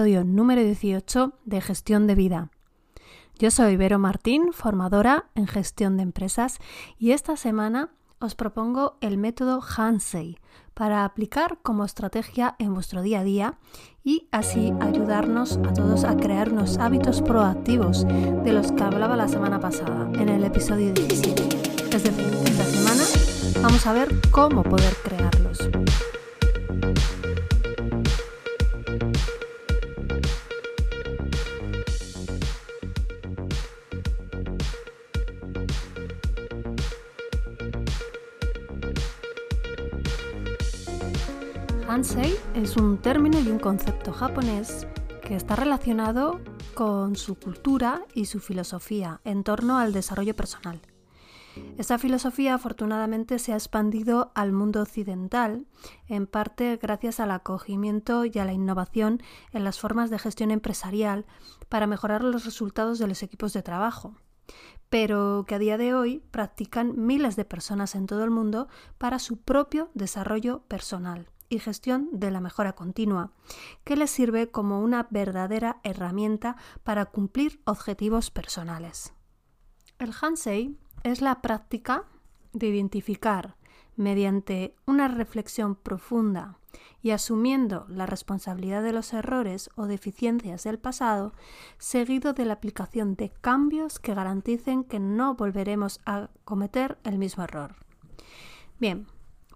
episodio número 18 de Gestión de Vida. Yo soy Vero Martín, formadora en gestión de empresas, y esta semana os propongo el método Hansei para aplicar como estrategia en vuestro día a día y así ayudarnos a todos a crear unos hábitos proactivos de los que hablaba la semana pasada en el episodio 17. Es decir, esta semana vamos a ver cómo poder crearlos. Hansei es un término y un concepto japonés que está relacionado con su cultura y su filosofía en torno al desarrollo personal. Esta filosofía afortunadamente se ha expandido al mundo occidental, en parte gracias al acogimiento y a la innovación en las formas de gestión empresarial para mejorar los resultados de los equipos de trabajo, pero que a día de hoy practican miles de personas en todo el mundo para su propio desarrollo personal y gestión de la mejora continua, que les sirve como una verdadera herramienta para cumplir objetivos personales. El Hansei es la práctica de identificar mediante una reflexión profunda y asumiendo la responsabilidad de los errores o deficiencias del pasado, seguido de la aplicación de cambios que garanticen que no volveremos a cometer el mismo error. Bien,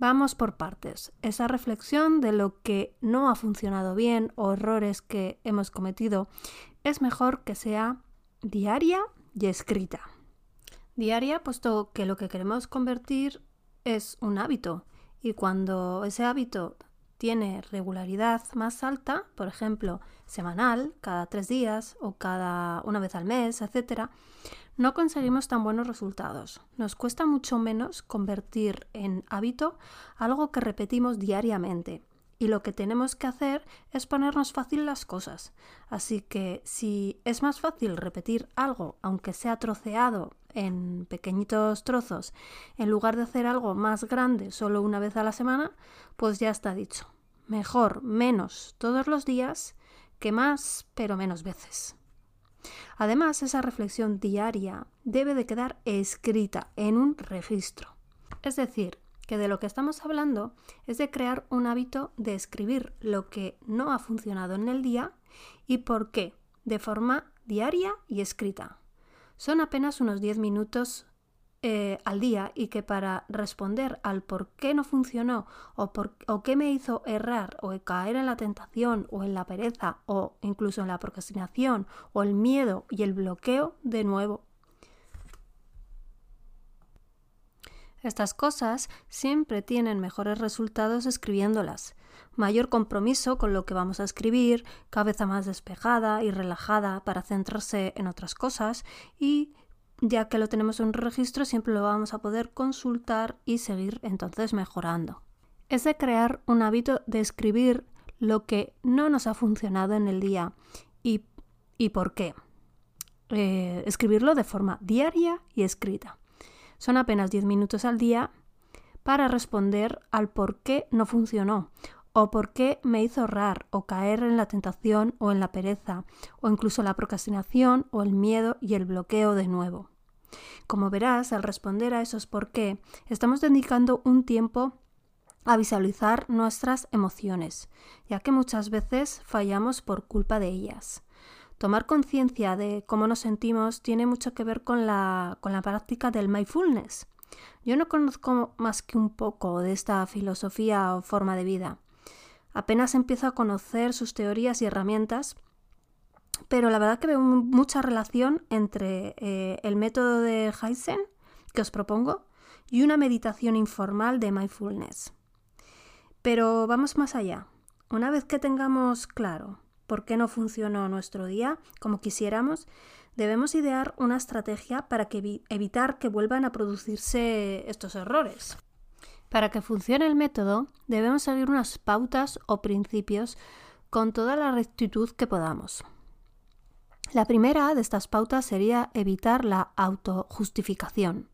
Vamos por partes. Esa reflexión de lo que no ha funcionado bien o errores que hemos cometido es mejor que sea diaria y escrita. Diaria, puesto que lo que queremos convertir es un hábito y cuando ese hábito tiene regularidad más alta, por ejemplo, semanal, cada tres días o cada una vez al mes, etc., no conseguimos tan buenos resultados. Nos cuesta mucho menos convertir en hábito algo que repetimos diariamente. Y lo que tenemos que hacer es ponernos fácil las cosas. Así que si es más fácil repetir algo, aunque sea troceado en pequeñitos trozos, en lugar de hacer algo más grande solo una vez a la semana, pues ya está dicho. Mejor menos todos los días que más pero menos veces. Además, esa reflexión diaria debe de quedar escrita en un registro. Es decir, que de lo que estamos hablando es de crear un hábito de escribir lo que no ha funcionado en el día y por qué, de forma diaria y escrita. Son apenas unos 10 minutos eh, al día y que para responder al por qué no funcionó o, por, o qué me hizo errar o caer en la tentación o en la pereza o incluso en la procrastinación o el miedo y el bloqueo de nuevo. Estas cosas siempre tienen mejores resultados escribiéndolas, mayor compromiso con lo que vamos a escribir, cabeza más despejada y relajada para centrarse en otras cosas y ya que lo tenemos en un registro, siempre lo vamos a poder consultar y seguir entonces mejorando. Es de crear un hábito de escribir lo que no nos ha funcionado en el día y, por qué. Eh, escribirlo de forma diaria y escrita. Son apenas 10 minutos al día para responder al por qué no funcionó o por qué me hizo errar o caer en la tentación o en la pereza o incluso la procrastinación o el miedo y el bloqueo de nuevo. Como verás, al responder a esos por qué, estamos dedicando un tiempo a visualizar nuestras emociones, ya que muchas veces fallamos por culpa de ellas. Tomar conciencia de cómo nos sentimos tiene mucho que ver con la, con la práctica del mindfulness. Yo no conozco más que un poco de esta filosofía o forma de vida. Apenas empiezo a conocer sus teorías y herramientas, pero la verdad que veo mucha relación entre eh, el método de Heisen que os propongo y una meditación informal de mindfulness. Pero vamos más allá. Una vez que tengamos claro por qué no funcionó nuestro día como quisiéramos, debemos idear una estrategia para evitar que vuelvan a producirse estos errores. Para que funcione el método, debemos seguir unas pautas o principios con toda la rectitud que podamos. La primera de estas pautas sería evitar la autojustificación.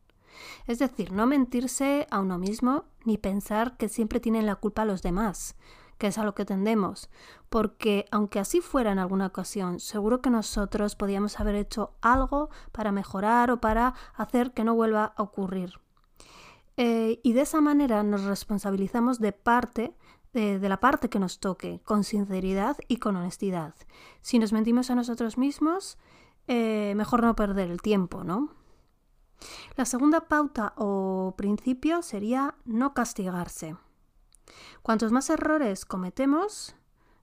Es decir, no mentirse a uno mismo ni pensar que siempre tienen la culpa los demás, que es a lo que tendemos, porque aunque así fuera en alguna ocasión, seguro que nosotros podíamos haber hecho algo para mejorar o para hacer que no vuelva a ocurrir. Eh, y de esa manera nos responsabilizamos de parte de, la parte que nos toque, con sinceridad y con honestidad. Si nos mentimos a nosotros mismos, eh, mejor no perder el tiempo, ¿no? La segunda pauta o principio sería no castigarse. Cuantos más errores cometemos,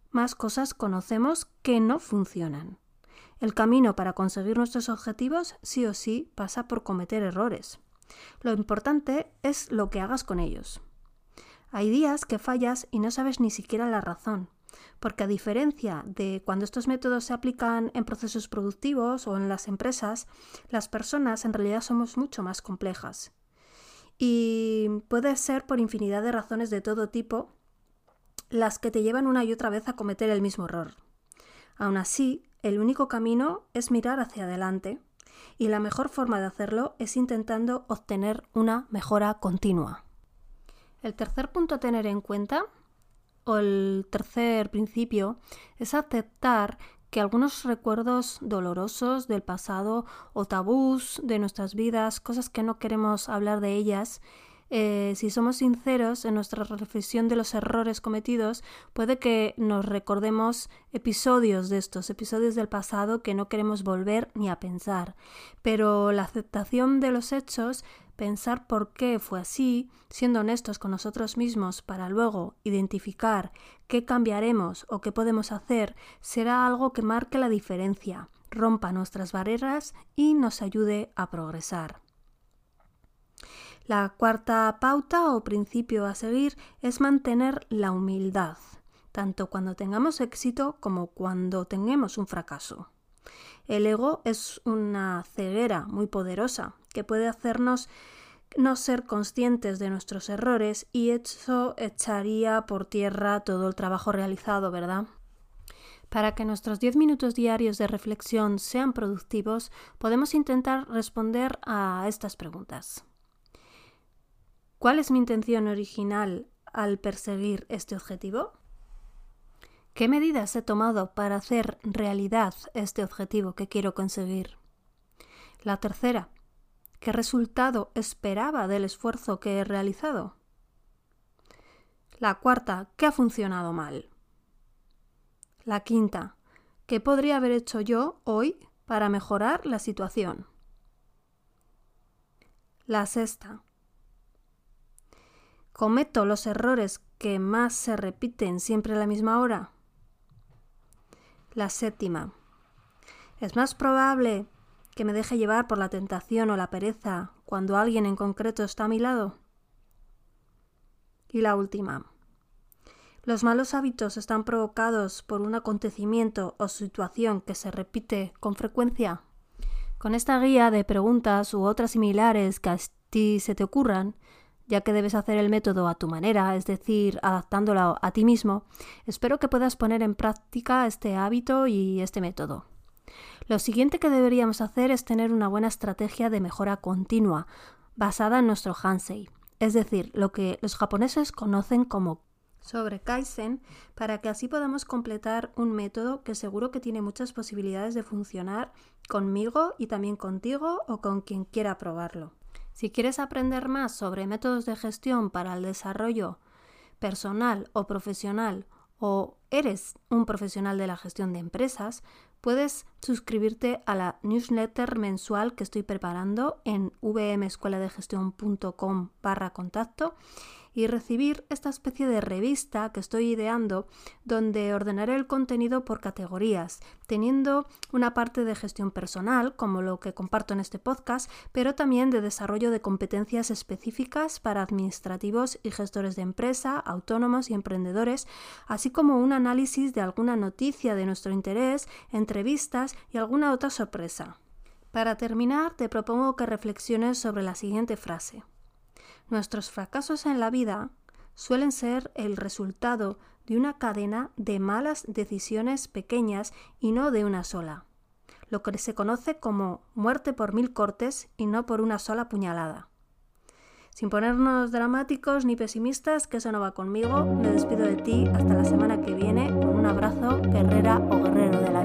más cosas conocemos que no funcionan. El camino para conseguir nuestros objetivos sí o sí pasa por cometer errores. Lo importante es lo que hagas con ellos. Hay días que fallas y no sabes ni siquiera la razón, porque a diferencia de cuando estos métodos se aplican en procesos productivos o en las empresas, las personas en realidad somos mucho más complejas. Y puede ser por infinidad de razones de todo tipo las que te llevan una y otra vez a cometer el mismo error. Aún así, el único camino es mirar hacia adelante, y la mejor forma de hacerlo es intentando obtener una mejora continua. El tercer punto a tener en cuenta, o el tercer principio, es aceptar que algunos recuerdos dolorosos del pasado o tabús de nuestras vidas, cosas que no queremos hablar de ellas, eh, si somos sinceros en nuestra reflexión de los errores cometidos, puede que nos recordemos episodios de estos, episodios del pasado que no queremos volver ni a pensar. Pero la aceptación de los hechos pensar por qué fue así, siendo honestos con nosotros mismos para luego identificar qué cambiaremos o qué podemos hacer, será algo que marque la diferencia, rompa nuestras barreras y nos ayude a progresar. La cuarta pauta o principio a seguir es mantener la humildad, tanto cuando tengamos éxito como cuando tengamos un fracaso. El ego es una ceguera muy poderosa que puede hacernos no ser conscientes de nuestros errores y eso echaría por tierra todo el trabajo realizado, ¿verdad? Para que nuestros 10 minutos diarios de reflexión sean productivos, podemos intentar responder a estas preguntas. ¿Cuál es mi intención original al perseguir este objetivo? ¿Qué medidas he tomado para hacer realidad este objetivo que quiero conseguir? La tercera, ¿qué resultado esperaba del esfuerzo que he realizado? La cuarta, ¿qué ha funcionado mal? La quinta, ¿qué podría haber hecho yo hoy para mejorar la situación? La sexta, ¿Cometo los errores que más se repiten siempre a la misma hora? La séptima. Es más probable que me deje llevar por la tentación o la pereza cuando alguien en concreto está a mi lado. Y la última. Los malos hábitos están provocados por un acontecimiento o situación que se repite con frecuencia. Con esta guía de preguntas u otras similares que a ti se te ocurran, ya que debes hacer el método a tu manera, es decir, adaptándolo a ti mismo, espero que puedas poner en práctica este hábito y este método. Lo siguiente que deberíamos hacer es tener una buena estrategia de mejora continua, basada en nuestro Hansei, es decir, lo que los japoneses conocen como sobre Kaizen, para que así podamos completar un método que seguro que tiene muchas posibilidades de funcionar conmigo y también contigo o con quien quiera probarlo. Si quieres aprender más sobre métodos de gestión para el desarrollo personal o profesional o eres un profesional de la gestión de empresas, puedes suscribirte a la newsletter mensual que estoy preparando en vmescueladegestión.com barra contacto y recibir esta especie de revista que estoy ideando donde ordenaré el contenido por categorías, teniendo una parte de gestión personal, como lo que comparto en este podcast, pero también de desarrollo de competencias específicas para administrativos y gestores de empresa, autónomos y emprendedores, así como un análisis de alguna noticia de nuestro interés, entrevistas y alguna otra sorpresa. Para terminar, te propongo que reflexiones sobre la siguiente frase. Nuestros fracasos en la vida suelen ser el resultado de una cadena de malas decisiones pequeñas y no de una sola, lo que se conoce como muerte por mil cortes y no por una sola puñalada. Sin ponernos dramáticos ni pesimistas, que eso no va conmigo, me despido de ti hasta la semana que viene con un abrazo guerrera o guerrero de la